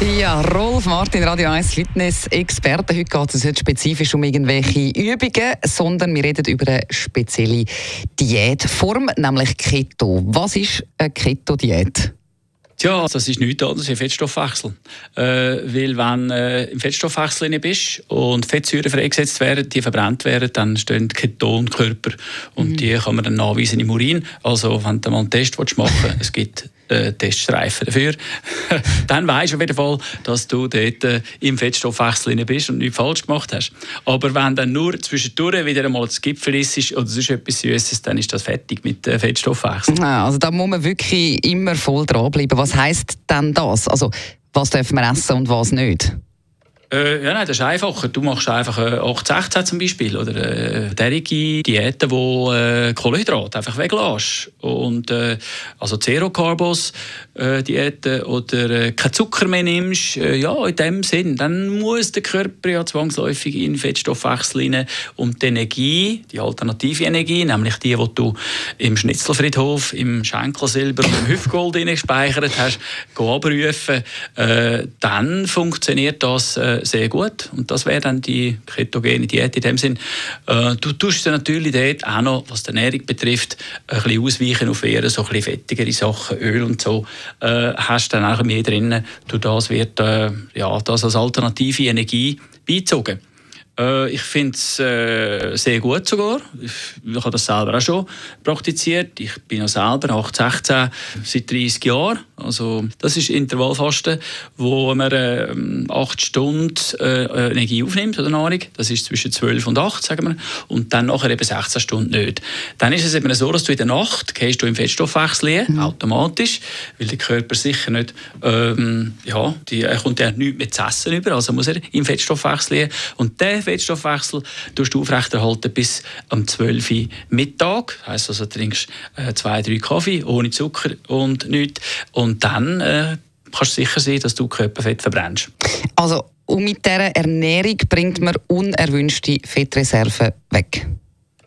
Ja, Rolf Martin, Radio 1 Fitness-Experte. Heute geht es nicht spezifisch um irgendwelche Übungen, sondern wir reden über eine spezielle Diätform, nämlich Keto. Was ist eine Keto-Diät? Tja, das ist nichts anderes als Fettstoffwechsel. Äh, weil wenn äh, im Fettstoffwechsel bist und Fettsäuren freigesetzt werden, die verbrannt werden, dann stehen Ketonkörper und mhm. die kann man dann nachweisen im Urin. Also wenn du mal einen Test machen willst, es gibt äh, Teststreifen dafür, dann weißt du auf jeden Fall, dass du dort äh, im Fettstoffwechsel bist und nichts falsch gemacht hast. Aber wenn dann nur zwischendurch wieder einmal das Gipfel ist oder sonst etwas Süßes, dann ist das fertig mit äh, Fettstoffwechsel. Also da muss man wirklich immer voll dranbleiben. Was heisst denn das? Also was dürfen wir essen und was nicht? Äh, ja, nein, das ist einfacher. Du machst einfach äh, 8-16 zum Beispiel oder äh, derige Diäten, wo äh, Kohlenhydrate einfach weglässt. Und äh, also Zero Carbos äh, Diäten oder äh, kein Zucker mehr nimmst, äh, ja, in dem Sinn, dann muss der Körper ja zwangsläufig in Fettstoffwechsel rein und die Energie, die alternative Energie, nämlich die, die du im Schnitzelfriedhof, im Schenkelsilber und im Hüftgold gespeichert hast, abrufen, äh, dann funktioniert das sehr gut. Und das wäre dann die ketogene Diät in dem Sinn. Äh, du tust natürlich dort auch noch, was die Ernährung betrifft, ein bisschen ausweichen auf eher so ein bisschen fettigere Sachen, Öl und so, äh, hast dann auch mehr drin. Durch das wird äh, ja, das als alternative Energie beizogen. Äh, ich finde es äh, sehr gut sogar. Ich, ich habe das selber auch schon praktiziert. Ich bin ja selber 816 seit 30 Jahren. Also das ist Intervallfasten, wo man äh, 8 Stunden äh, Energie aufnimmt oder Nahrung. Das ist zwischen 12 und 8, sagen wir. Und dann nachher eben 16 Stunden nicht. Dann ist es eben so, dass du in der Nacht gehst du im Fettstoffwechsel mhm. automatisch, weil der Körper sicher nicht, ähm, ja, die, er kommt ja nichts mehr zu essen über, also muss er im Fettstoffwechsel und der Fettstoffwechsel tust du aufrechterhalten bis am 12 Uhr Mittag. Heisst also, du trinkst äh, zwei, drei Kaffee ohne Zucker und nichts. Und dann äh, kannst du sicher sein, dass du Körperfett verbrennst. Also, und mit dieser Ernährung bringt man unerwünschte Fettreserven weg?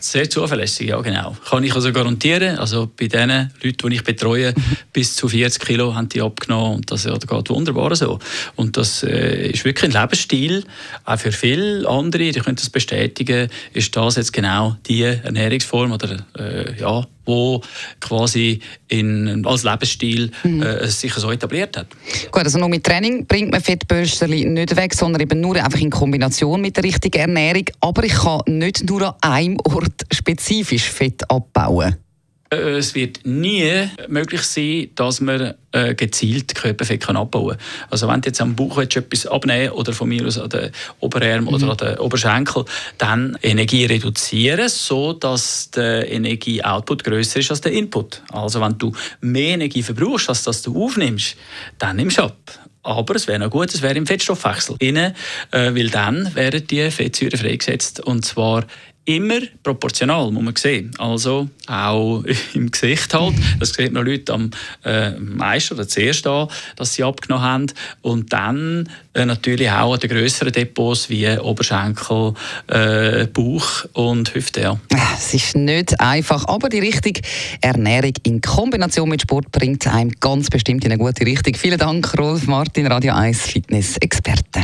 Sehr zuverlässig, ja genau. Kann ich also garantieren. Also bei den Leuten, die ich betreue, bis zu 40 Kilo haben die abgenommen und das, geht wunderbar so. Und das äh, ist wirklich ein Lebensstil, auch für viele andere, die können das bestätigen, ist das jetzt genau die Ernährungsform oder äh, ja, wo quasi in, als Lebensstil mhm. äh, sich so etabliert hat. Gut, also nur mit Training bringt man Fettbürstchen nicht weg, sondern eben nur einfach in Kombination mit der richtigen Ernährung. Aber ich kann nicht nur an einem Ort spezifisch Fett abbauen. Äh, es wird nie möglich sein, dass man äh, gezielt Körperfett kann abbauen kann. Also wenn du jetzt am Bauch etwas abnehmen oder von mir aus an den Oberarm mhm. oder an den Oberschenkel, dann Energie reduzieren, so dass der Energieoutput größer ist als der Input. Also wenn du mehr Energie verbrauchst, als dass du aufnimmst, dann nimmst du ab. Aber es wäre noch gut, es wäre im Fettstoffwechsel. Innen, äh, weil dann werden die Fettsäuren freigesetzt und zwar immer proportional, muss man sehen. Also auch im Gesicht halt. Das sieht man Leute am äh, meisten oder zuerst an, dass sie abgenommen haben. Und dann äh, natürlich auch an den grösseren Depots wie Oberschenkel, äh, Bauch und Hüfte. Ja. Es ist nicht einfach, aber die richtige Ernährung in Kombination mit Sport bringt einem ganz bestimmt in eine gute Richtung. Vielen Dank, Rolf Martin, Radio 1 Fitness-Experte.